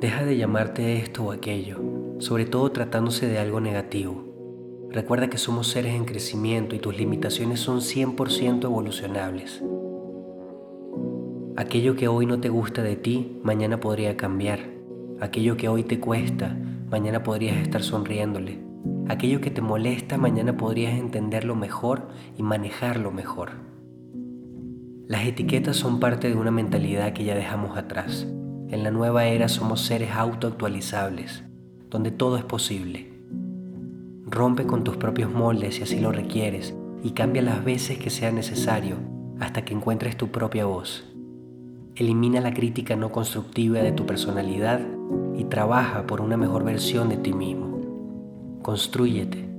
Deja de llamarte esto o aquello, sobre todo tratándose de algo negativo. Recuerda que somos seres en crecimiento y tus limitaciones son 100% evolucionables. Aquello que hoy no te gusta de ti, mañana podría cambiar. Aquello que hoy te cuesta, mañana podrías estar sonriéndole. Aquello que te molesta, mañana podrías entenderlo mejor y manejarlo mejor. Las etiquetas son parte de una mentalidad que ya dejamos atrás. En la nueva era somos seres autoactualizables, donde todo es posible. Rompe con tus propios moldes si así lo requieres y cambia las veces que sea necesario hasta que encuentres tu propia voz. Elimina la crítica no constructiva de tu personalidad y trabaja por una mejor versión de ti mismo. Constrúyete